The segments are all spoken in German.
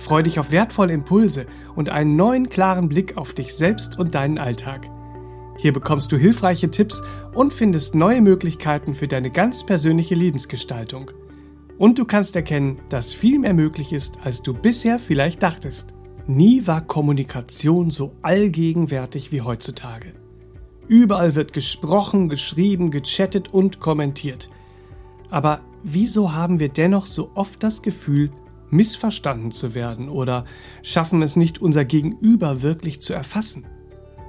Freu dich auf wertvolle Impulse und einen neuen klaren Blick auf dich selbst und deinen Alltag. Hier bekommst du hilfreiche Tipps und findest neue Möglichkeiten für deine ganz persönliche Lebensgestaltung. Und du kannst erkennen, dass viel mehr möglich ist, als du bisher vielleicht dachtest. Nie war Kommunikation so allgegenwärtig wie heutzutage. Überall wird gesprochen, geschrieben, gechattet und kommentiert. Aber wieso haben wir dennoch so oft das Gefühl, missverstanden zu werden oder schaffen es nicht, unser Gegenüber wirklich zu erfassen?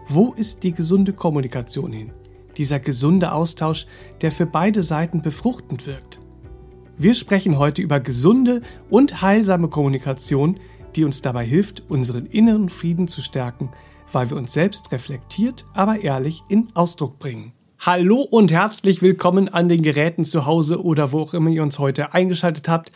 Wo ist die gesunde Kommunikation hin? Dieser gesunde Austausch, der für beide Seiten befruchtend wirkt. Wir sprechen heute über gesunde und heilsame Kommunikation, die uns dabei hilft, unseren inneren Frieden zu stärken, weil wir uns selbst reflektiert, aber ehrlich in Ausdruck bringen. Hallo und herzlich willkommen an den Geräten zu Hause oder wo auch immer ihr uns heute eingeschaltet habt.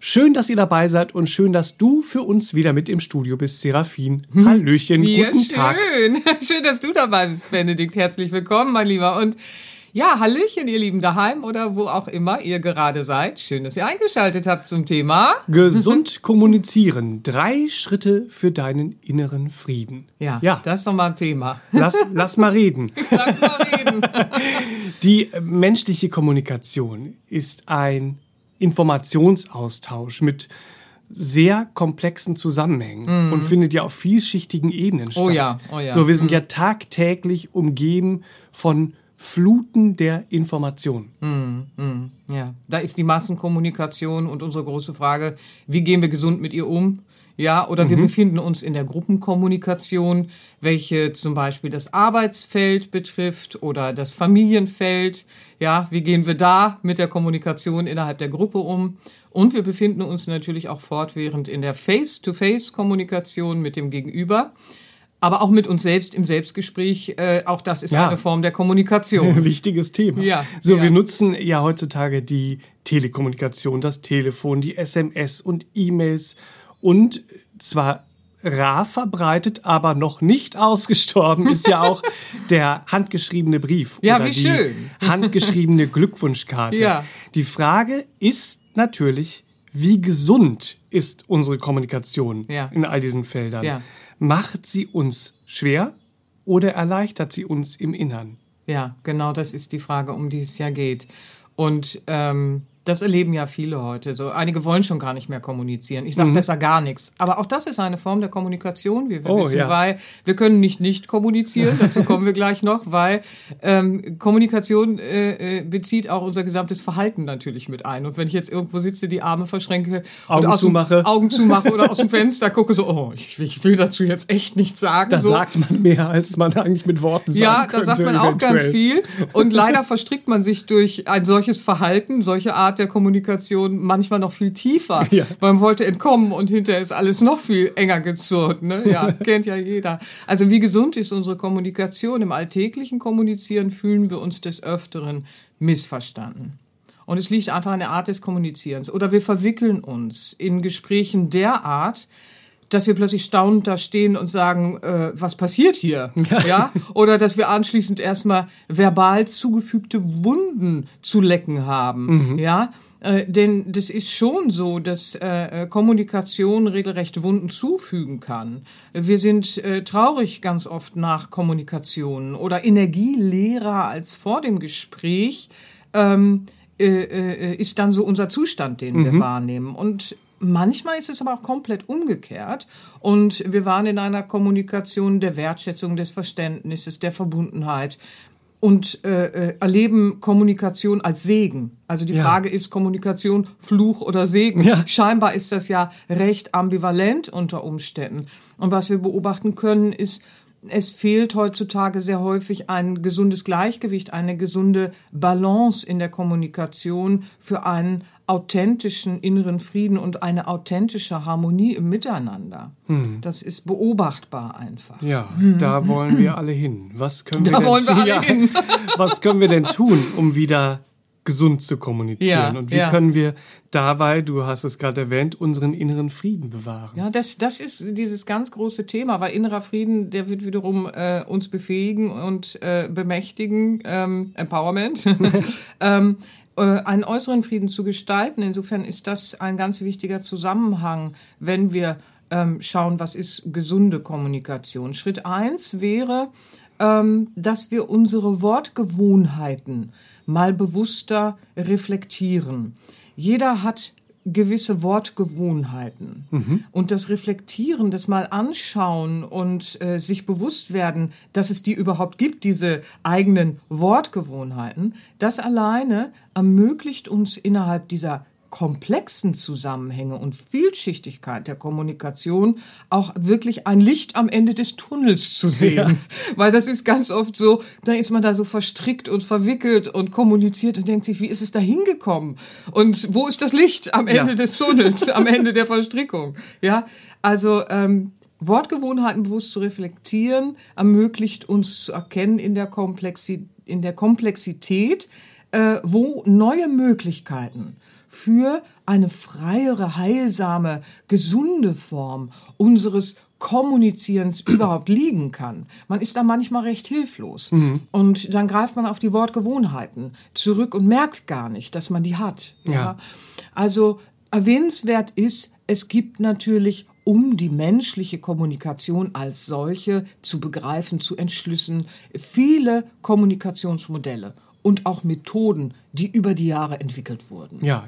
Schön, dass ihr dabei seid und schön, dass du für uns wieder mit im Studio bist, Serafin. Hm. Hallöchen, ja, guten schön. Tag. Schön, dass du dabei bist, Benedikt. Herzlich willkommen, mein Lieber. Und ja, Hallöchen, ihr Lieben daheim oder wo auch immer ihr gerade seid. Schön, dass ihr eingeschaltet habt zum Thema. Gesund kommunizieren. Drei Schritte für deinen inneren Frieden. Ja, Ja. das ist doch mal ein Thema. Lass, lass mal reden. Lass mal reden. Die menschliche Kommunikation ist ein Informationsaustausch mit sehr komplexen Zusammenhängen und findet ja auf vielschichtigen Ebenen statt. Oh ja, oh ja. So, wir sind ja tagtäglich umgeben von Fluten der Informationen. Ja, da ist die Massenkommunikation und unsere große Frage, wie gehen wir gesund mit ihr um? Ja, oder wir befinden uns in der Gruppenkommunikation, welche zum Beispiel das Arbeitsfeld betrifft oder das Familienfeld. Ja, wie gehen wir da mit der Kommunikation innerhalb der Gruppe um? Und wir befinden uns natürlich auch fortwährend in der Face-to-Face-Kommunikation mit dem Gegenüber, aber auch mit uns selbst im Selbstgespräch. Äh, auch das ist Ja. eine Form der Kommunikation. Wichtiges Thema. Ja, so, ja. wir nutzen ja heutzutage die Telekommunikation, das Telefon, die SMS und E-Mails und zwar rar verbreitet, aber noch nicht ausgestorben ist ja auch der handgeschriebene Brief Ja, oder wie die schön. handgeschriebene Glückwunschkarte. Ja. Die Frage ist natürlich, wie gesund ist unsere Kommunikation Ja. in all diesen Feldern? Ja. Macht sie uns schwer oder erleichtert sie uns im Innern? Ja, genau das ist die Frage, um die es ja geht. Und ähm, das erleben ja viele heute. So einige wollen schon gar nicht mehr kommunizieren. Ich Mhm. sage besser gar nichts. Aber auch das ist eine Form der Kommunikation, wie wir Oh, wissen, ja. weil wir können nicht nicht kommunizieren. Dazu kommen wir gleich noch, weil ähm, Kommunikation äh, äh, bezieht auch unser gesamtes Verhalten natürlich mit ein. Und wenn ich jetzt irgendwo sitze, die Arme verschränke, Augen und dem- zumache. Augen zumache oder aus dem Fenster gucke, so, oh, ich, ich will dazu jetzt echt nichts sagen. Da so. sagt man mehr, als man eigentlich mit Worten sagen Ja, da sagt man auch ganz eventuell. viel. Und leider verstrickt man sich durch ein solches Verhalten, solche Art der Kommunikation manchmal noch viel tiefer. Ja. Man wollte entkommen und hinterher ist alles noch viel enger gezurrt. Ne? Ja, kennt ja jeder. Also wie gesund ist unsere Kommunikation? Im alltäglichen Kommunizieren fühlen wir uns des Öfteren missverstanden. Und es liegt einfach an der Art des Kommunizierens. Oder wir verwickeln uns in Gesprächen derart, dass wir plötzlich staunend da stehen und sagen, äh, was passiert hier? Ja. Oder dass wir anschließend erstmal verbal zugefügte Wunden zu lecken haben. Ja. Äh, denn das ist schon so, dass äh, äh, Kommunikation regelrecht Wunden zufügen kann. Wir sind äh, traurig ganz oft nach Kommunikation oder energieleerer als vor dem Gespräch. Ähm, äh, äh, ist dann so unser Zustand, den wir wahrnehmen. Und manchmal ist es aber auch komplett umgekehrt. Und wir waren in einer Kommunikation der Wertschätzung, des Verständnisses, der Verbundenheit und äh, äh, erleben Kommunikation als Segen. Also die Ja. Frage ist Kommunikation Fluch oder Segen. Ja. Scheinbar ist das ja recht ambivalent unter Umständen. Und was wir beobachten können, ist, es fehlt heutzutage sehr häufig ein gesundes Gleichgewicht, eine gesunde Balance in der Kommunikation für einen authentischen inneren Frieden und eine authentische Harmonie im Miteinander. Hm. Das ist beobachtbar einfach. Ja, da wollen wir alle hin. Was können wir Da denn wollen wir alle ja, hin. Was können wir denn tun, um wieder gesund zu kommunizieren? Ja, Und wie ja. können wir dabei, du hast es gerade erwähnt, unseren inneren Frieden bewahren? Ja, das, das ist dieses ganz große Thema, weil innerer Frieden, der wird wiederum äh, uns befähigen und äh, bemächtigen, ähm, Empowerment, ähm, äh, einen äußeren Frieden zu gestalten. Insofern ist das ein ganz wichtiger Zusammenhang, wenn wir ähm, schauen, was ist gesunde Kommunikation. Schritt eins wäre, ähm, dass wir unsere Wortgewohnheiten mal bewusster reflektieren. Jeder hat gewisse Wortgewohnheiten. Und das Reflektieren, das mal anschauen und äh, sich bewusst werden, dass es die überhaupt gibt, diese eigenen Wortgewohnheiten, das alleine ermöglicht uns innerhalb dieser komplexen Zusammenhänge und Vielschichtigkeit der Kommunikation auch wirklich ein Licht am Ende des Tunnels zu sehen. Weil das ist ganz oft so, da ist man da so verstrickt und verwickelt und kommuniziert und denkt sich, wie ist es da hingekommen? Und wo ist das Licht am Ende Ja. des Tunnels, am Ende der Verstrickung? Ja, also ähm, Wortgewohnheiten bewusst zu reflektieren, ermöglicht uns zu erkennen in der, Komplexi in der Komplexität, äh, wo neue Möglichkeiten für eine freiere, heilsame, gesunde Form unseres Kommunizierens überhaupt liegen kann. Man ist da manchmal recht hilflos. Und dann greift man auf die Wortgewohnheiten zurück und merkt gar nicht, dass man die hat. Ja. Also erwähnenswert ist, es gibt natürlich um die menschliche Kommunikation als solche zu begreifen, zu entschlüssen, viele Kommunikationsmodelle und auch Methoden, die über die Jahre entwickelt wurden. Ja,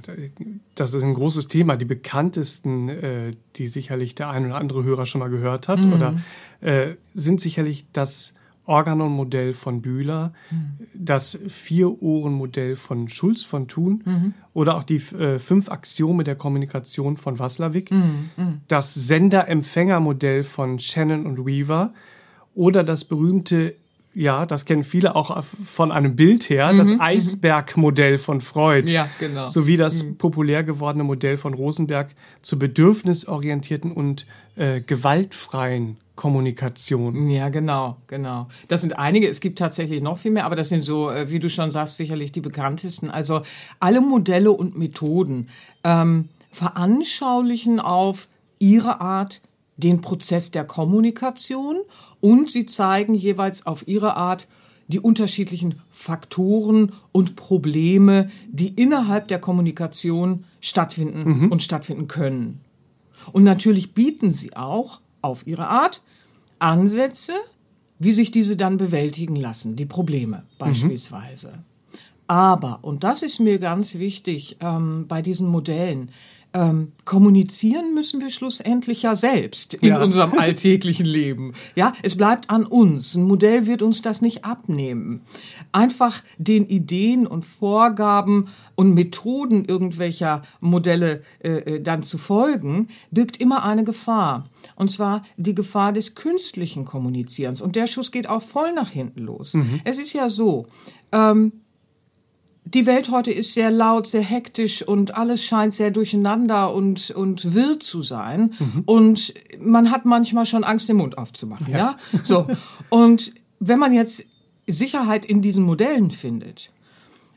das ist ein großes Thema. Die bekanntesten, äh, die sicherlich der ein oder andere Hörer schon mal gehört hat, Mhm. oder äh, sind sicherlich das Organon-Modell von Bühler, Mhm. das Vier-Ohren-Modell von Schulz von Thun Mhm. oder auch die äh, fünf Axiome der Kommunikation von Waslawik, Mhm. das Sender-Empfänger-Modell von Shannon und Weaver oder das berühmte ja, das kennen viele auch von einem Bild her, das Eisberg-Modell von Freud. Mhm, Ja, genau. Sowie das populär gewordene Modell von Rosenberg zur bedürfnisorientierten und äh, gewaltfreien Kommunikation. Ja, genau, genau. Das sind einige, es gibt tatsächlich noch viel mehr, aber das sind so, äh, wie du schon sagst, sicherlich die bekanntesten. Also alle Modelle und Methoden ähm, veranschaulichen auf ihre Art den Prozess der Kommunikation und sie zeigen jeweils auf ihre Art die unterschiedlichen Faktoren und Probleme, die innerhalb der Kommunikation stattfinden und stattfinden können. Und natürlich bieten sie auch auf ihre Art Ansätze, wie sich diese dann bewältigen lassen, die Probleme beispielsweise. Aber, und das ist mir ganz wichtig ähm, bei diesen Modellen, ähm, kommunizieren müssen wir schlussendlich ja selbst in Ja. unserem alltäglichen Leben. Ja, es bleibt an uns. Ein Modell wird uns das nicht abnehmen. Einfach den Ideen und Vorgaben und Methoden irgendwelcher Modelle äh, äh, dann zu folgen, birgt immer eine Gefahr. Und zwar die Gefahr des künstlichen Kommunizierens. Und der Schuss geht auch voll nach hinten los. Es ist ja so, ähm, die Welt heute ist sehr laut, sehr hektisch und alles scheint sehr durcheinander und, und wirr zu sein. Und man hat manchmal schon Angst, den Mund aufzumachen, ja? So. Und wenn man jetzt Sicherheit in diesen Modellen findet,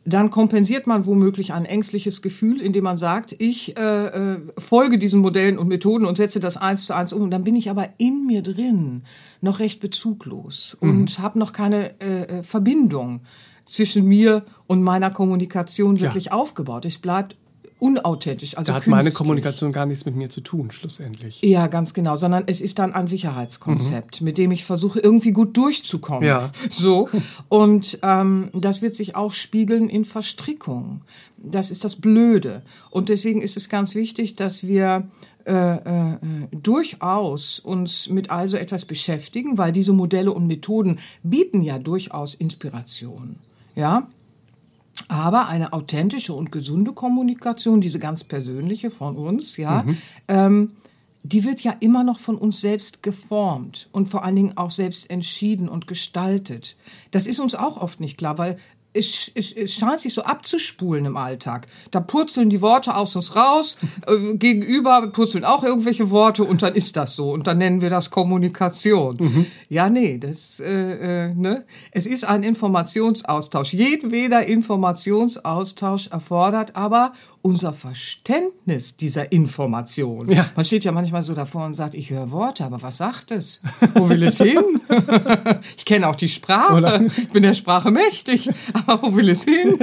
dann kompensiert man womöglich ein ängstliches Gefühl, indem man sagt, ich äh, äh, folge diesen Modellen und Methoden und setze das eins zu eins um. Und dann bin ich aber in mir drin noch recht bezuglos und habe noch keine äh, äh, Verbindung zwischen mir und meiner Kommunikation wirklich aufgebaut. Es bleibt unauthentisch. Also Da hat meine künstlich. Kommunikation gar nichts mit mir zu tun, schlussendlich. Ja, ganz genau, sondern es ist dann ein Sicherheitskonzept, mit dem ich versuche, irgendwie gut durchzukommen. Ja. So. Und ähm, das wird sich auch spiegeln in Verstrickung. Das ist das Blöde. Und deswegen ist es ganz wichtig, dass wir äh, äh, durchaus uns mit also etwas beschäftigen, weil diese Modelle und Methoden bieten ja durchaus Inspiration. Ja, aber eine authentische und gesunde Kommunikation, diese ganz persönliche von uns, ja, ähm, die wird ja immer noch von uns selbst geformt und vor allen Dingen auch selbst entschieden und gestaltet. Das ist uns auch oft nicht klar, weil es, es, es scheint sich so abzuspulen im Alltag. Da purzeln die Worte aus uns raus, äh, gegenüber purzeln auch irgendwelche Worte und dann ist das so. Und dann nennen wir das Kommunikation. Mhm. Ja, nee, das, äh, äh, ne? Es ist ein Informationsaustausch. Jedweder Informationsaustausch erfordert aber unser Verständnis dieser Information. Ja. Man steht ja manchmal so davor und sagt, ich höre Worte, aber was sagt es? Wo will es hin? ich kenne auch die Sprache, Oder? ich bin der Sprache mächtig, aber wo will es hin?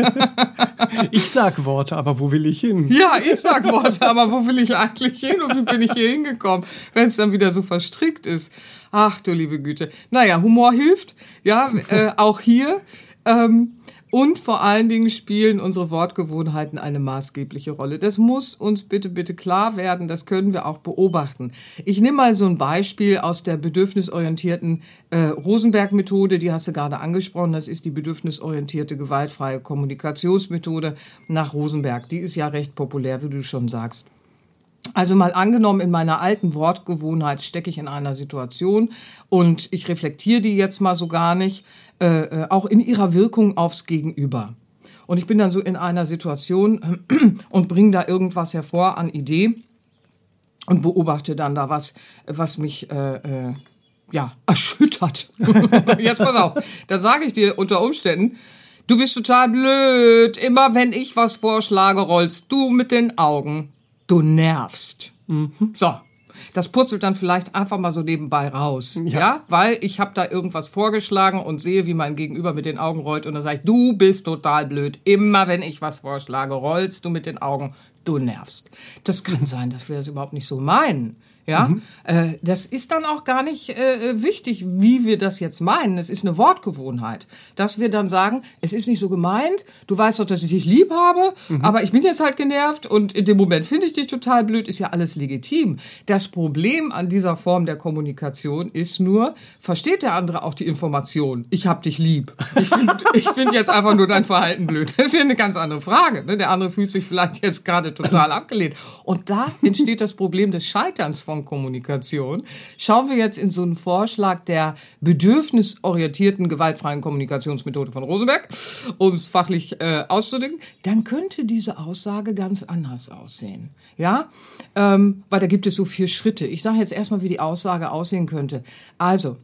ich sag Worte, aber wo will ich hin? Ja, ich sag Worte, aber wo will ich eigentlich hin und wie bin ich hier hingekommen, wenn es dann wieder so verstrickt ist? Ach du liebe Güte. Naja, Humor hilft, ja, äh, auch hier. Ähm, und vor allen Dingen spielen unsere Wortgewohnheiten eine maßgebliche Rolle. Das muss uns bitte, bitte klar werden. Das können wir auch beobachten. Ich nehme mal so ein Beispiel aus der bedürfnisorientierten äh, Rosenberg-Methode. Die hast du gerade angesprochen. Das ist die bedürfnisorientierte gewaltfreie Kommunikationsmethode nach Rosenberg. Die ist ja recht populär, wie du schon sagst. Also mal angenommen, in meiner alten Wortgewohnheit stecke ich in einer Situation und ich reflektiere die jetzt mal so gar nicht äh, äh, auch in ihrer Wirkung aufs Gegenüber. Und ich bin dann so in einer Situation und bringe da irgendwas hervor an Idee und beobachte dann da was, was mich äh, äh, ja erschüttert. Jetzt pass auf, da sage ich dir unter Umständen, du bist total blöd. Immer wenn ich was vorschlage, rollst du mit den Augen. Du nervst. Mhm. So, das purzelt dann vielleicht einfach mal so nebenbei raus. Ja. ja? Weil ich habe da irgendwas vorgeschlagen und sehe, wie mein Gegenüber mit den Augen rollt und dann sage ich, du bist total blöd. Immer wenn ich was vorschlage, rollst du mit den Augen, du nervst. Das kann sein, dass wir das überhaupt nicht so meinen. Ja, mhm. äh, das ist dann auch gar nicht äh, wichtig, wie wir das jetzt meinen. Es ist eine Wortgewohnheit, dass wir dann sagen, es ist nicht so gemeint. Du weißt doch, dass ich dich lieb habe, mhm. aber ich bin jetzt halt genervt und in dem Moment finde ich dich total blöd. Ist ja alles legitim. Das Problem an dieser Form der Kommunikation ist nur, versteht der andere auch die Information? Ich hab dich lieb. Ich finde find jetzt einfach nur dein Verhalten blöd. Das ist ja eine ganz andere Frage. Ne? Der andere fühlt sich vielleicht jetzt gerade total abgelehnt. Und da entsteht das Problem des Scheiterns von Kommunikation. Schauen wir jetzt in so einen Vorschlag der bedürfnisorientierten gewaltfreien Kommunikationsmethode von Rosenberg, um es fachlich äh, auszudrücken, dann könnte diese Aussage ganz anders aussehen. Ja, ähm, weil da gibt es so vier Schritte. Ich sage jetzt erstmal, wie die Aussage aussehen könnte. Also,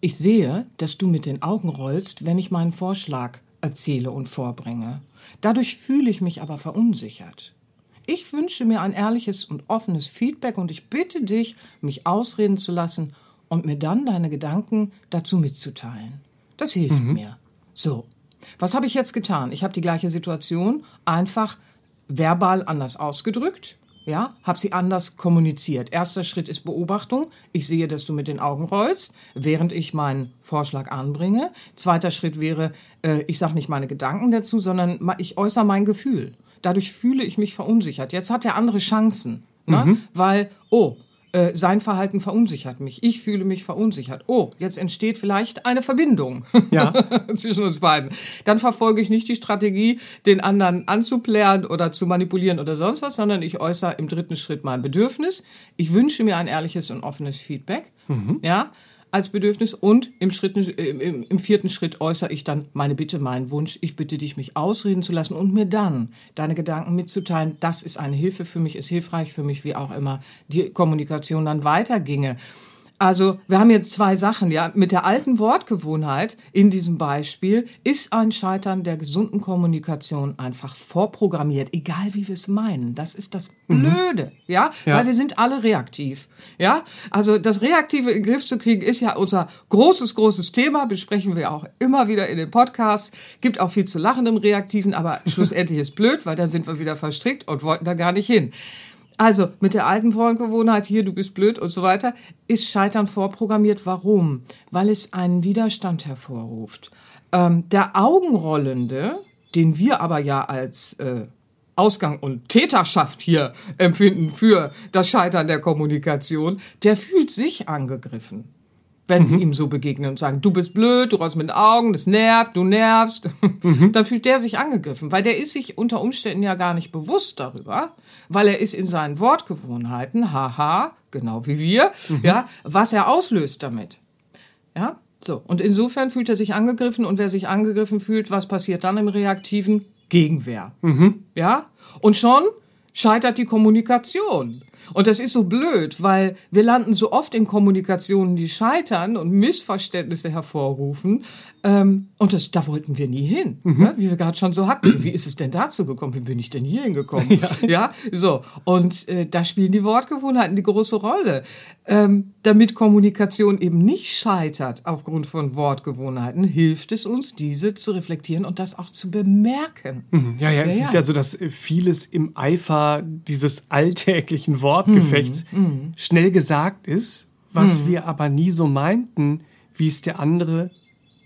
ich sehe, dass du mit den Augen rollst, wenn ich meinen Vorschlag erzähle und vorbringe. Dadurch fühle ich mich aber verunsichert. Ich wünsche mir ein ehrliches und offenes Feedback und ich bitte dich, mich ausreden zu lassen und mir dann deine Gedanken dazu mitzuteilen. Das hilft mhm. mir. So, was habe ich jetzt getan? Ich habe die gleiche Situation einfach verbal anders ausgedrückt. Ja, habe sie anders kommuniziert. Erster Schritt ist Beobachtung. Ich sehe, dass du mit den Augen rollst, während ich meinen Vorschlag anbringe. Zweiter Schritt wäre, äh, ich sage nicht meine Gedanken dazu, sondern ich äußere mein Gefühl dadurch fühle ich mich verunsichert. Jetzt hat der andere Chancen, ne? Mhm. weil, oh, äh, sein Verhalten verunsichert mich. Ich fühle mich verunsichert. Oh, jetzt entsteht vielleicht eine Verbindung ja. zwischen uns beiden. Dann verfolge ich nicht die Strategie, den anderen anzuplären oder zu manipulieren oder sonst was, sondern ich äußere im dritten Schritt mein Bedürfnis. Ich wünsche mir ein ehrliches und offenes Feedback. Mhm. Ja als Bedürfnis und im, Schritt, äh, im, im, vierten Schritt äußere ich dann meine Bitte, meinen Wunsch. Ich bitte dich, mich ausreden zu lassen und mir dann deine Gedanken mitzuteilen. Das ist eine Hilfe für mich, ist hilfreich für mich, wie auch immer die Kommunikation dann weiterginge. Also wir haben jetzt zwei Sachen, ja. Mit der alten Wortgewohnheit in diesem Beispiel ist ein Scheitern der gesunden Kommunikation einfach vorprogrammiert, egal wie wir es meinen. Das ist das mhm. Blöde, mhm. ja? ja, weil wir sind alle reaktiv, ja. Also das Reaktive in den Griff zu kriegen ist ja unser großes, großes Thema, besprechen wir auch immer wieder in den Podcasts. Gibt auch viel zu lachen im Reaktiven, aber schlussendlich ist blöd, weil dann sind wir wieder verstrickt und wollten da gar nicht hin. Also mit der alten Vorgewohnheit hier, du bist blöd und so weiter, ist Scheitern vorprogrammiert. Warum? Weil es einen Widerstand hervorruft. Ähm, der Augenrollende, den wir aber ja als äh, Ausgang und Täterschaft hier empfinden für das Scheitern der Kommunikation, der fühlt sich angegriffen wenn mhm. ihm so begegnen und sagen, du bist blöd, du rollst mit den Augen, das nervt, du nervst, mhm. dann fühlt der sich angegriffen, weil der ist sich unter Umständen ja gar nicht bewusst darüber, weil er ist in seinen Wortgewohnheiten, haha, genau wie wir, mhm. ja, was er auslöst damit. Ja, So, und insofern fühlt er sich angegriffen und wer sich angegriffen fühlt, was passiert dann im Reaktiven? Gegenwehr. Ja? Und schon scheitert die Kommunikation. Und das ist so blöd, weil wir landen so oft in Kommunikationen, die scheitern und Missverständnisse hervorrufen. Ähm, und das, da wollten wir nie hin, ne? wie wir gerade schon so hatten. Wie ist es denn dazu gekommen? Wie bin ich denn hier hingekommen? Ja, ja? so. Und äh, da spielen die Wortgewohnheiten die große Rolle. Ähm, damit Kommunikation eben nicht scheitert aufgrund von Wortgewohnheiten, hilft es uns, diese zu reflektieren und das auch zu bemerken. Ja, ja, es Ja, ist ja. ja so, dass vieles im Eifer dieses alltäglichen Wortgefechts Mhm, schnell gesagt ist, was wir aber nie so meinten, wie es der andere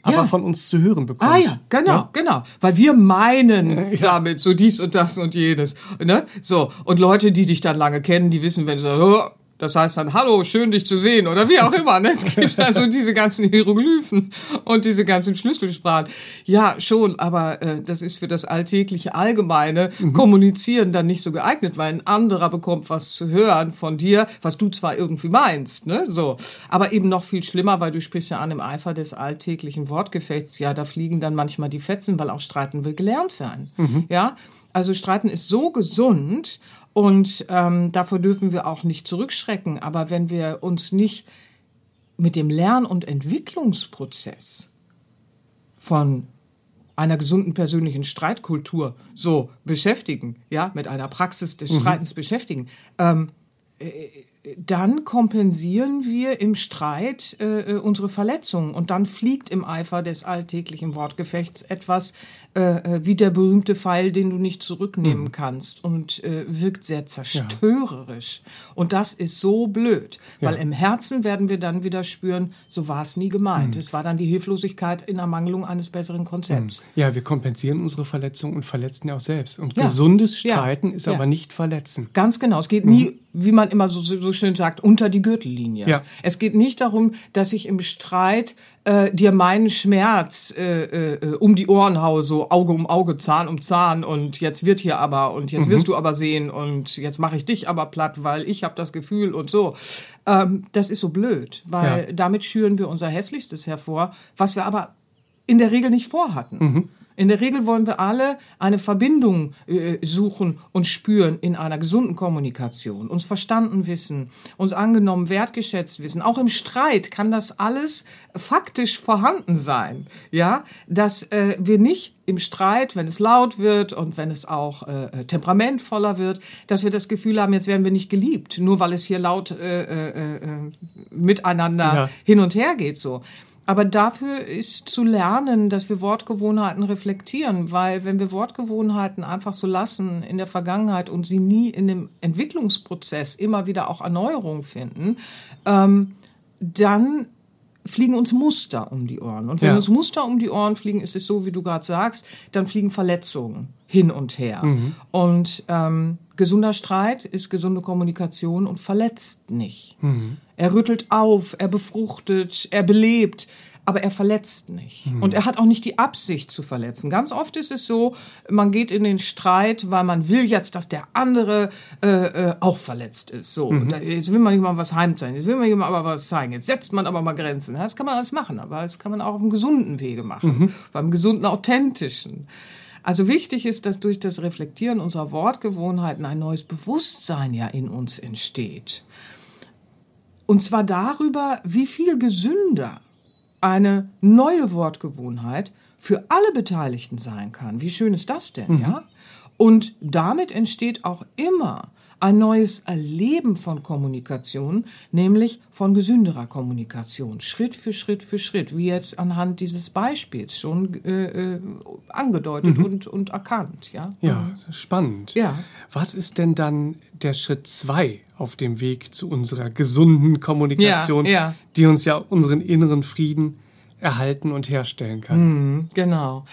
aber Ja. von uns zu hören bekommt. Ah ja, genau, genau. Weil wir meinen damit so dies und das und jenes. Ne? So, und Leute, die dich dann lange kennen, die wissen, wenn du sagst, "Oh, das heißt dann, hallo, schön dich zu sehen oder wie auch immer. Ne? Es gibt also diese ganzen Hieroglyphen und diese ganzen Schlüsselsprachen. Ja, schon, aber äh, das ist für das alltägliche Allgemeine Kommunizieren dann nicht so geeignet, weil ein anderer bekommt was zu hören von dir, was du zwar irgendwie meinst, ne? So, aber eben noch viel schlimmer, weil du sprichst ja an im Eifer des alltäglichen Wortgefechts. Ja, da fliegen dann manchmal die Fetzen, weil auch Streiten will gelernt sein. Ja, also Streiten ist so gesund und ähm, davor dürfen wir auch nicht zurückschrecken. Aber wenn wir uns nicht mit dem Lern- und Entwicklungsprozess von einer gesunden persönlichen Streitkultur so beschäftigen, ja, mit einer Praxis des Streitens beschäftigen, ähm, äh, dann kompensieren wir im Streit äh, äh, unsere Verletzungen und dann fliegt im Eifer des alltäglichen Wortgefechts etwas äh, äh, wie der berühmte Pfeil, den du nicht zurücknehmen kannst und äh, wirkt sehr zerstörerisch. Und das ist so blöd, weil im Herzen werden wir dann wieder spüren, so war es nie gemeint. Es war dann die Hilflosigkeit in Ermangelung eines besseren Konzepts. Ja, wir kompensieren unsere Verletzungen und verletzen ja auch selbst. Und Ja. gesundes Ja. Streiten ist Ja. aber nicht verletzen. Ganz genau. Es geht nie, wie man immer so, so schön sagt, unter die Gürtellinie. Ja. Es geht nicht darum, dass ich im Streit äh, dir meinen Schmerz äh, äh, um die Ohren haue, so Auge um Auge, Zahn um Zahn und jetzt wird hier aber und jetzt wirst du aber sehen und jetzt mache ich dich aber platt, weil ich habe das Gefühl und so. Ähm, das ist so blöd, weil Ja. damit schüren wir unser Hässlichstes hervor, was wir aber in der Regel nicht vorhatten. In der Regel wollen wir alle eine Verbindung äh, suchen und spüren in einer gesunden Kommunikation, uns verstanden wissen, uns angenommen, wertgeschätzt wissen. Auch im Streit kann das alles faktisch vorhanden sein, ja, dass äh, wir nicht im Streit, wenn es laut wird und wenn es auch äh, temperamentvoller wird, dass wir das Gefühl haben, jetzt werden wir nicht geliebt, nur weil es hier laut äh, äh, äh, miteinander Ja. hin und her geht so. Aber dafür ist zu lernen, dass wir Wortgewohnheiten reflektieren, weil wenn wir Wortgewohnheiten einfach so lassen in der Vergangenheit und sie nie in dem Entwicklungsprozess immer wieder auch Erneuerung finden, ähm, dann fliegen uns Muster um die Ohren. Und wenn Ja. uns Muster um die Ohren fliegen, ist es so, wie du gerade sagst, dann fliegen Verletzungen hin und her. Und ähm, gesunder Streit ist gesunde Kommunikation und verletzt nicht. Er rüttelt auf, er befruchtet, er belebt, aber er verletzt nicht. Und er hat auch nicht die Absicht zu verletzen. Ganz oft ist es so, man geht in den Streit, weil man will jetzt, dass der andere äh, äh, auch verletzt ist. So, da, jetzt will man nicht mal was heimzeigen, jetzt will man mal aber was zeigen, jetzt setzt man aber mal Grenzen. Das kann man alles machen, aber das kann man auch auf einem gesunden Wege machen, auf einem gesunden, authentischen. Also wichtig ist, dass durch das Reflektieren unserer Wortgewohnheiten ein neues Bewusstsein ja in uns entsteht. Und zwar darüber, wie viel gesünder eine neue Wortgewohnheit für alle Beteiligten sein kann. Wie schön ist das denn, ja? Und damit entsteht auch immer ein neues Erleben von Kommunikation, nämlich von gesünderer Kommunikation, Schritt für Schritt für Schritt, wie jetzt anhand dieses Beispiels schon äh, äh, angedeutet und, und erkannt, ja? Ja, spannend. Ja. Was ist denn dann der Schritt zwei auf dem Weg zu unserer gesunden Kommunikation, Ja, ja. die uns ja unseren inneren Frieden erhalten und herstellen kann? Genau.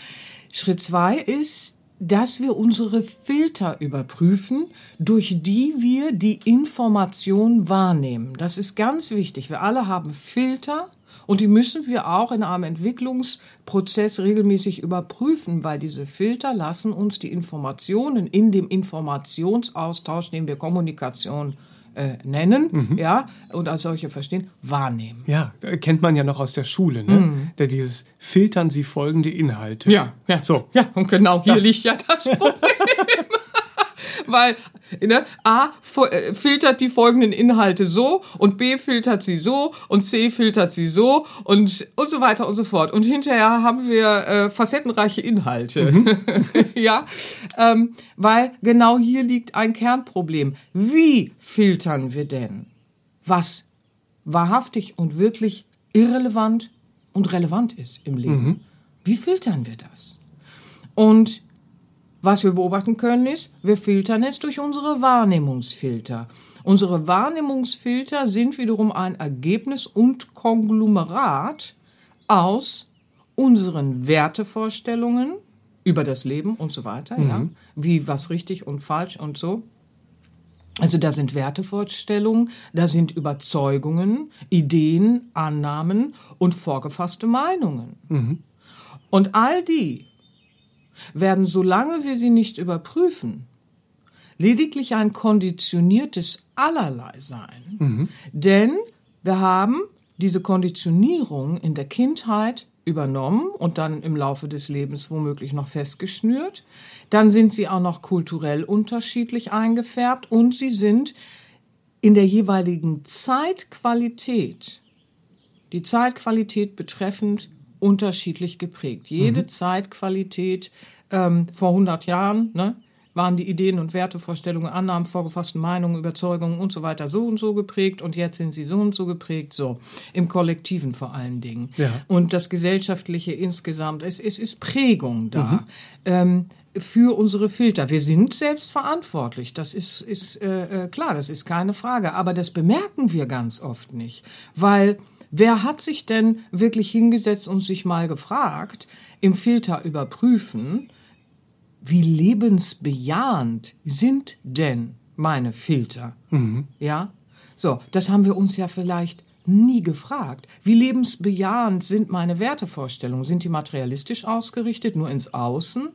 Schritt zwei ist, dass wir unsere Filter überprüfen, durch die wir die Information wahrnehmen. Das ist ganz wichtig. Wir alle haben Filter und die müssen wir auch in einem Entwicklungsprozess regelmäßig überprüfen, weil diese Filter lassen uns die Informationen in dem Informationsaustausch, den wir Kommunikation äh, nennen, ja, und als solche verstehen, wahrnehmen. Ja, äh, kennt man ja noch aus der Schule, ne? Der dieses filtern Sie folgende Inhalte. Ja, ja. So. Ja, und genau hier liegt ja das Problem. Weil ne, A äh, filtert die folgenden Inhalte so und B filtert sie so und C filtert sie so und, und so weiter und so fort. Und hinterher haben wir äh, facettenreiche Inhalte. ja, ähm, weil genau hier liegt ein Kernproblem. Wie filtern wir denn, was wahrhaftig und wirklich irrelevant und relevant ist im Leben? Wie filtern wir das? Und was wir beobachten können ist, wir filtern es durch unsere Wahrnehmungsfilter. Unsere Wahrnehmungsfilter sind wiederum ein Ergebnis und Konglomerat aus unseren Wertevorstellungen über das Leben und so weiter, ja, wie was richtig und falsch und so. Also da sind Wertevorstellungen, da sind Überzeugungen, Ideen, Annahmen und vorgefasste Meinungen. Und all die werden, solange wir sie nicht überprüfen, lediglich ein konditioniertes Allerlei sein. Denn wir haben diese Konditionierung in der Kindheit übernommen und dann im Laufe des Lebens womöglich noch festgeschnürt. Dann sind sie auch noch kulturell unterschiedlich eingefärbt und sie sind in der jeweiligen Zeitqualität, die Zeitqualität betreffend, unterschiedlich geprägt. Jede Zeitqualität ähm, vor 100 Jahren ne, waren die Ideen und Wertevorstellungen, Annahmen, vorgefassten Meinungen, Überzeugungen und so weiter so und so geprägt und jetzt sind sie so und so geprägt, so im Kollektiven vor allen Dingen. Ja. Und das Gesellschaftliche insgesamt, es, es ist Prägung da. Ähm, für unsere Filter. Wir sind selbst verantwortlich, das ist, ist äh, äh, klar, das ist keine Frage, aber das bemerken wir ganz oft nicht, weil wer hat sich denn wirklich hingesetzt und sich mal gefragt, im Filter überprüfen, wie lebensbejahend sind denn meine Filter? Ja? So, das haben wir uns ja vielleicht nie gefragt. Wie lebensbejahend sind meine Wertevorstellungen? Sind die materialistisch ausgerichtet, nur ins Außen?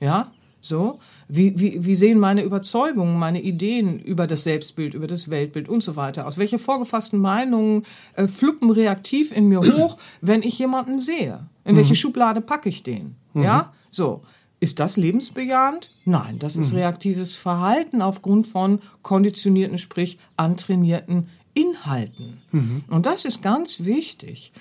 Ja? So? Wie, wie, wie sehen meine Überzeugungen, meine Ideen über das Selbstbild, über das Weltbild und so weiter aus? Welche vorgefassten Meinungen äh, fluppen reaktiv in mir hoch, wenn ich jemanden sehe? In welche Schublade packe ich den? Ja? So. Ist das lebensbejahend? Nein, das ist reaktives Verhalten aufgrund von konditionierten, sprich antrainierten Inhalten. Und das ist ganz wichtig.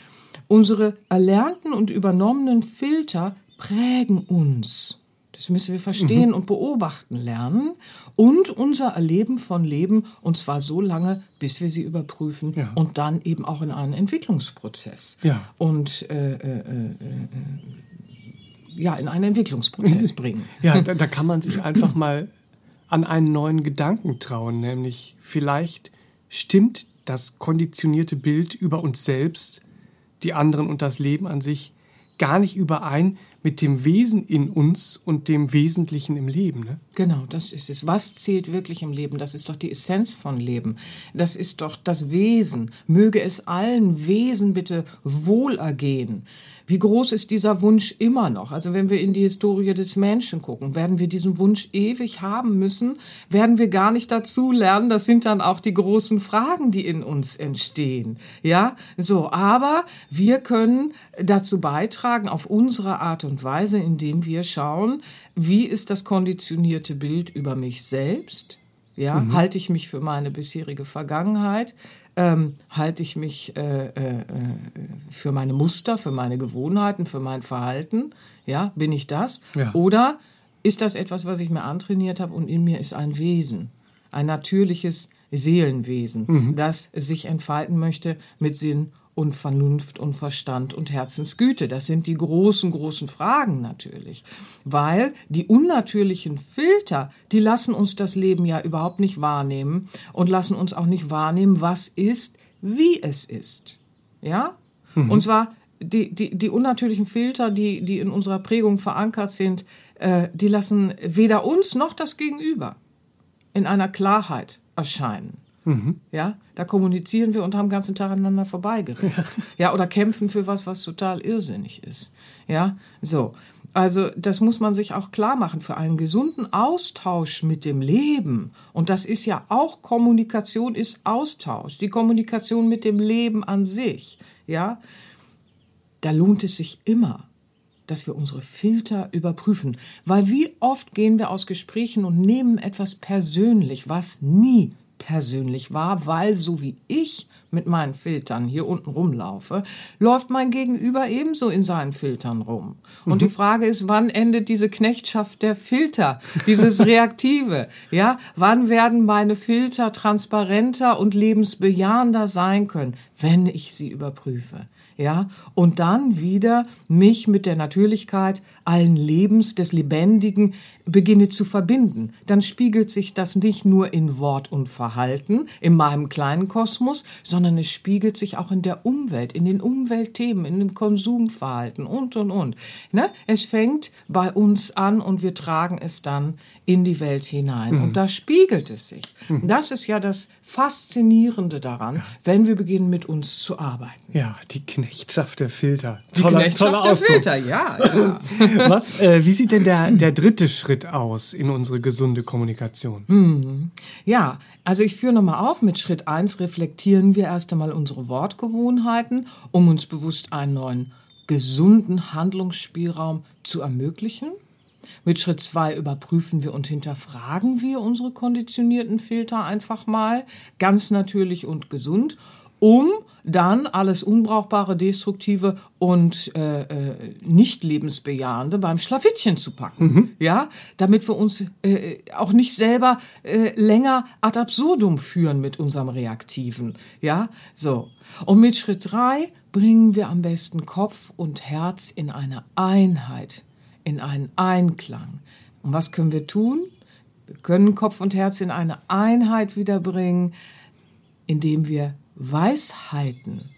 Unsere erlernten und übernommenen Filter prägen uns. Das müssen wir verstehen und beobachten lernen und unser Erleben von Leben und zwar so lange, bis wir sie überprüfen Ja. und dann eben auch in einen Entwicklungsprozess Ja. und äh, äh, äh, äh, ja in einen Entwicklungsprozess bringen. Ja, da, da kann man sich einfach mal an einen neuen Gedanken trauen, nämlich vielleicht stimmt das konditionierte Bild über uns selbst, die anderen und das Leben an sich gar nicht überein mit dem Wesen in uns und dem Wesentlichen im Leben. Ne? Genau, das ist es. Was zählt wirklich im Leben? Das ist doch die Essenz von Leben. Das ist doch das Wesen. Möge es allen Wesen bitte wohlergehen. Wie groß ist dieser Wunsch immer noch? Also wenn wir in die Historie des Menschen gucken, werden wir diesen Wunsch ewig haben müssen? Werden wir gar nicht dazu lernen? Das sind dann auch die großen Fragen, die in uns entstehen. Ja, so. Aber wir können dazu beitragen auf unsere Art und Weise, indem wir schauen, wie ist das konditionierte Bild über mich selbst? Ja, halte ich mich für meine bisherige Vergangenheit? Ähm, halte ich mich äh, äh, äh, für meine Muster, für meine Gewohnheiten, für mein Verhalten? Ja, bin ich das? Ja. Oder ist das etwas, was ich mir antrainiert habe und in mir ist ein Wesen, ein natürliches Seelenwesen, das sich entfalten möchte mit Sinn und Vernunft und Verstand und Herzensgüte. Das sind die großen, großen Fragen natürlich. Weil die unnatürlichen Filter, die lassen uns das Leben ja überhaupt nicht wahrnehmen und lassen uns auch nicht wahrnehmen, was ist, wie es ist. Ja? Und zwar die, die, die unnatürlichen Filter, die, die in unserer Prägung verankert sind, äh, die lassen weder uns noch das Gegenüber in einer Klarheit erscheinen. Ja, da kommunizieren wir und haben den ganzen Tag aneinander vorbeigeredet. Ja, oder kämpfen für was, was total irrsinnig ist. Ja, so. Also das muss man sich auch klar machen für einen gesunden Austausch mit dem Leben. Und das ist ja auch Kommunikation ist Austausch, die Kommunikation mit dem Leben an sich. Ja, da lohnt es sich immer, dass wir unsere Filter überprüfen, weil wie oft gehen wir aus Gesprächen und nehmen etwas persönlich, was nie persönlich war, weil so wie ich mit meinen Filtern hier unten rumlaufe, läuft mein Gegenüber ebenso in seinen Filtern rum. Und mhm. die Frage ist, wann endet diese Knechtschaft der Filter, dieses Reaktive? ja, wann werden meine Filter transparenter und lebensbejahender sein können, wenn ich sie überprüfe? Ja, und dann wieder mich mit der Natürlichkeit allen Lebens des Lebendigen beginne zu verbinden, dann spiegelt sich das nicht nur in Wort und Verhalten, in meinem kleinen Kosmos, sondern es spiegelt sich auch in der Umwelt, in den Umweltthemen, in dem Konsumverhalten und, und, und. Ne? Es fängt bei uns an und wir tragen es dann in die Welt hinein. Mhm. Und da spiegelt es sich. Mhm. Das ist ja das Faszinierende daran, wenn wir beginnen, mit uns zu arbeiten. Ja, die Knechtschaft der Filter. Die toller, Knechtschaft toller der Filter, ja. ja. Was, äh, wie sieht denn der, der dritte Schritt aus in unsere gesunde Kommunikation? Mhm. Ja, also ich führe nochmal auf. Mit Schritt eins reflektieren wir erst einmal unsere Wortgewohnheiten, um uns bewusst einen neuen gesunden Handlungsspielraum zu ermöglichen. Mit Schritt zwei überprüfen wir und hinterfragen wir unsere konditionierten Filter einfach mal, ganz natürlich und gesund, um dann alles Unbrauchbare, Destruktive und äh, äh, nicht lebensbejahende beim Schlafittchen zu packen. Mhm. Ja, damit wir uns äh, auch nicht selber äh, länger ad absurdum führen mit unserem Reaktiven. Ja, so. Und mit Schritt drei bringen wir am besten Kopf und Herz in eine Einheit in einen Einklang. Und was können wir tun? Wir können Kopf und Herz in eine Einheit wiederbringen, indem wir Weisheiten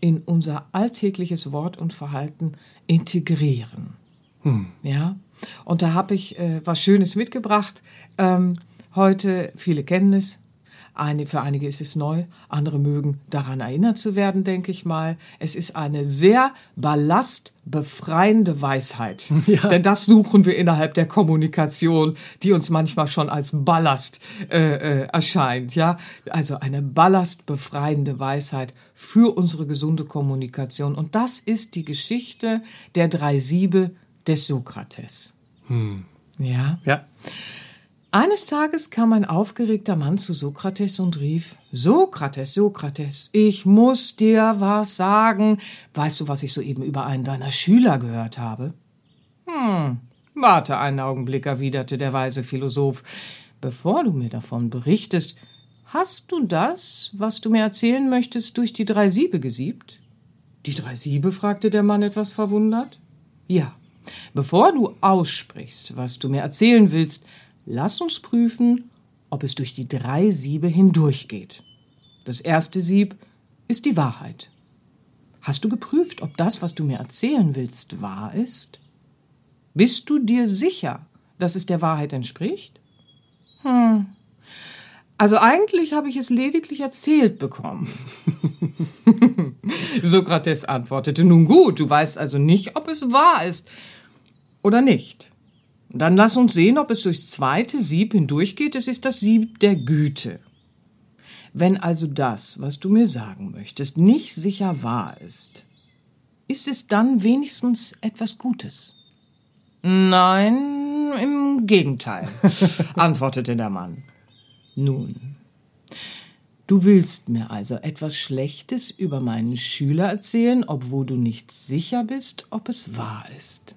in unser alltägliches Wort und Verhalten integrieren. Hm. Ja, und da habe ich äh, was Schönes mitgebracht. Ähm, heute, viele kennen es, eine, für einige ist es neu, andere mögen daran erinnert zu werden, denke ich mal. Es ist eine sehr ballastbefreiende Weisheit. Ja. Denn das suchen wir innerhalb der Kommunikation, die uns manchmal schon als Ballast äh, äh, erscheint. Ja, also eine ballastbefreiende Weisheit für unsere gesunde Kommunikation. Und das ist die Geschichte der drei Siebe des Sokrates. Hm. Ja. Ja. Eines Tages kam ein aufgeregter Mann zu Sokrates und rief, Sokrates, Sokrates, ich muss dir was sagen. Weißt du, was ich soeben über einen deiner Schüler gehört habe? Hm, warte einen Augenblick, erwiderte der weise Philosoph. Bevor du mir davon berichtest, hast du das, was du mir erzählen möchtest, durch die drei Siebe gesiebt? Die drei Siebe? fragte der Mann etwas verwundert. Ja. Bevor du aussprichst, was du mir erzählen willst, Lass uns prüfen, ob es durch die drei Siebe hindurchgeht. Das erste Sieb ist die Wahrheit. Hast du geprüft, ob das, was du mir erzählen willst, wahr ist? Bist du dir sicher, dass es der Wahrheit entspricht? Hm. Also eigentlich habe ich es lediglich erzählt bekommen. Sokrates antwortete, nun gut, du weißt also nicht, ob es wahr ist oder nicht. Dann lass uns sehen, ob es durchs zweite Sieb hindurchgeht. Es ist das Sieb der Güte. Wenn also das, was du mir sagen möchtest, nicht sicher wahr ist, ist es dann wenigstens etwas Gutes? Nein, im Gegenteil, antwortete der Mann. Nun, du willst mir also etwas Schlechtes über meinen Schüler erzählen, obwohl du nicht sicher bist, ob es wahr ist.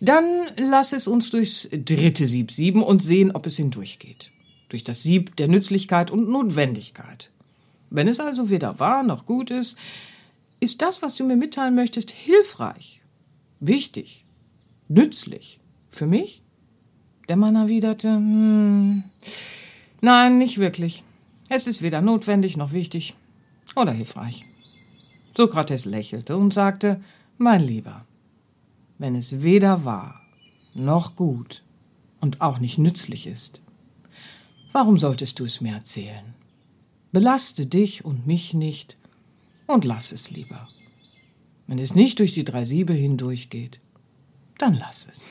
Dann lass es uns durchs dritte Sieb sieben und sehen, ob es hindurchgeht. Durch das Sieb der Nützlichkeit und Notwendigkeit. Wenn es also weder wahr noch gut ist, ist das, was du mir mitteilen möchtest, hilfreich, wichtig, nützlich. Für mich? Der Mann erwiderte, hm, nein, nicht wirklich. Es ist weder notwendig noch wichtig oder hilfreich. Sokrates lächelte und sagte, mein Lieber, wenn es weder wahr noch gut und auch nicht nützlich ist. Warum solltest du es mir erzählen? Belaste dich und mich nicht und lass es lieber. Wenn es nicht durch die drei Siebe hindurchgeht, dann lass es.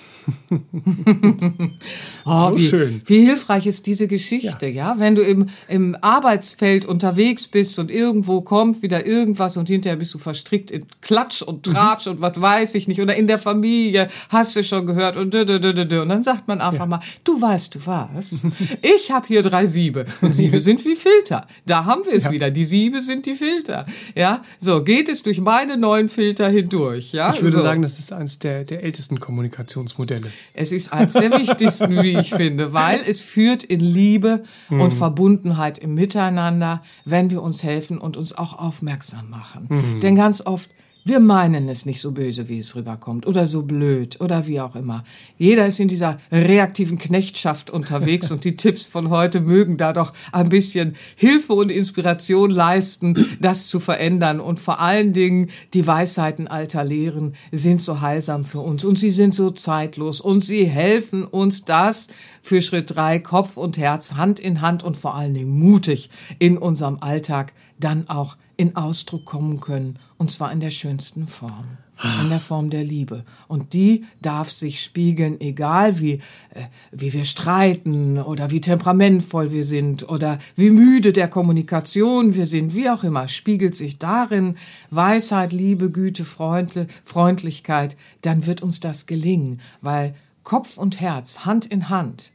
oh, So wie, schön. wie hilfreich ist diese Geschichte, ja. Wenn du im, im Arbeitsfeld unterwegs bist und irgendwo kommt wieder irgendwas und hinterher bist du verstrickt in Klatsch und Mhm. Tratsch und was weiß ich nicht. Oder in der Familie hast du schon gehört und dö, dö, dö, dö. Und dann sagt man einfach mal, du weißt du was, ich habe hier drei Siebe und Siebe sind wie Filter. Da haben wir es wieder. Die Siebe sind die Filter. Ja, so geht es durch meine neuen Filter hindurch. Ja, Ich würde so. sagen, das ist eines der, der ältesten Kommunikationsmodelle. Es ist eines der wichtigsten, wie ich finde, weil es führt in Liebe und Verbundenheit im Miteinander, wenn wir uns helfen und uns auch aufmerksam machen. Denn ganz oft, wir meinen es nicht so böse, wie es rüberkommt oder so blöd oder wie auch immer. Jeder ist in dieser reaktiven Knechtschaft unterwegs und die Tipps von heute mögen da doch ein bisschen Hilfe und Inspiration leisten, das zu verändern und vor allen Dingen die Weisheiten alter Lehren sind so heilsam für uns und sie sind so zeitlos und sie helfen uns das für Schritt drei Kopf und Herz Hand in Hand und vor allen Dingen mutig in unserem Alltag dann auch in Ausdruck kommen können und zwar in der schönsten Form. In der Form der Liebe. Und die darf sich spiegeln, egal wie, äh, wie wir streiten oder wie temperamentvoll wir sind oder wie müde der Kommunikation wir sind, wie auch immer, spiegelt sich darin Weisheit, Liebe, Güte, Freundli Freundlichkeit, dann wird uns das gelingen, weil Kopf und Herz, Hand in Hand,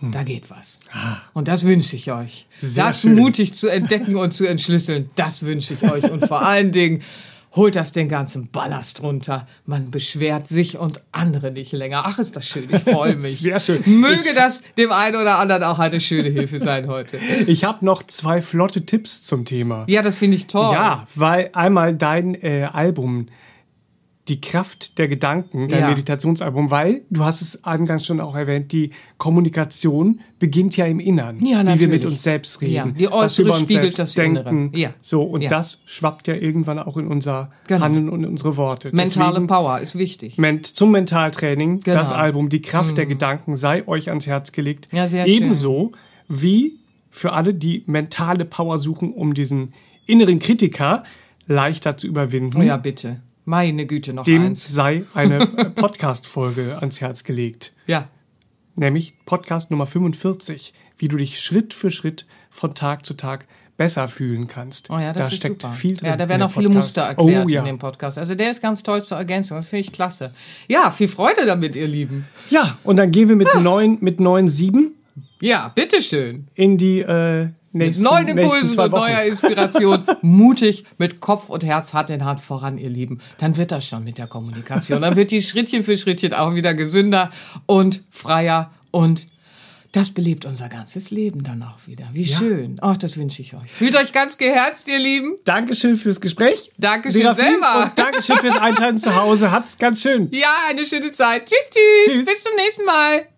da geht was. Und das wünsche ich euch. Sehr das schön. mutig zu entdecken und zu entschlüsseln, das wünsche ich euch. Und vor allen Dingen holt das den ganzen Ballast runter. Man beschwert sich und andere nicht länger. Ach, ist das schön. Ich freue mich. Sehr schön. Möge das dem einen oder anderen auch eine schöne Hilfe sein heute. Ich habe noch zwei flotte Tipps zum Thema. Ja, das finde ich toll. Ja, weil einmal dein äh, Album, die Kraft der Gedanken, dein Ja. Meditationsalbum, weil, du hast es eingangs schon auch erwähnt, die Kommunikation beginnt ja im Innern, Ja, wie wir mit uns selbst reden. Ja, die was Äußere wir über uns spiegelt selbst das denken. Ja. So, und Ja. das schwappt ja irgendwann auch in unser Genau. Handeln und in unsere Worte. Mentale Deswegen, Power ist wichtig. Zum Mentaltraining, Genau. Mhm. das Album Die Kraft der Gedanken sei euch ans Herz gelegt. Ja, sehr schön. Ebenso wie für alle, die mentale Power suchen, um diesen inneren Kritiker leichter zu überwinden. Oh ja, bitte. Meine Güte, noch Dem eins. sei eine Podcast-Folge ans Herz gelegt. Ja. Nämlich Podcast Nummer 45, wie du dich Schritt für Schritt von Tag zu Tag besser fühlen kannst. Oh ja, das da ist steckt super. viel drin. Ja, da werden auch viele. Muster erklärt Oh ja. in dem Podcast. Also der ist ganz toll zur Ergänzung. Das finde ich klasse. Ja, viel Freude damit, ihr Lieben. Ja, und dann gehen wir mit Ah. neun, mit neun sieben Ja, bitteschön. in die äh, nächsten, Neuen nächsten Impulsen Wochen. neuer Inspiration. Mutig mit Kopf und Herz Hand in Hand voran, ihr Lieben. Dann wird das schon mit der Kommunikation. Dann wird die Schrittchen für Schrittchen auch wieder gesünder und freier und das belebt unser ganzes Leben dann auch wieder. Wie schön. Ach, das wünsche ich euch. Fühlt euch ganz geherzt, ihr Lieben. Dankeschön fürs Gespräch. Dankeschön Serafin, selber. Und Dankeschön fürs Einschalten zu Hause. Habt's ganz schön. Ja, eine schöne Zeit. Tschüss, tschüss. Tschüss. Bis zum nächsten Mal.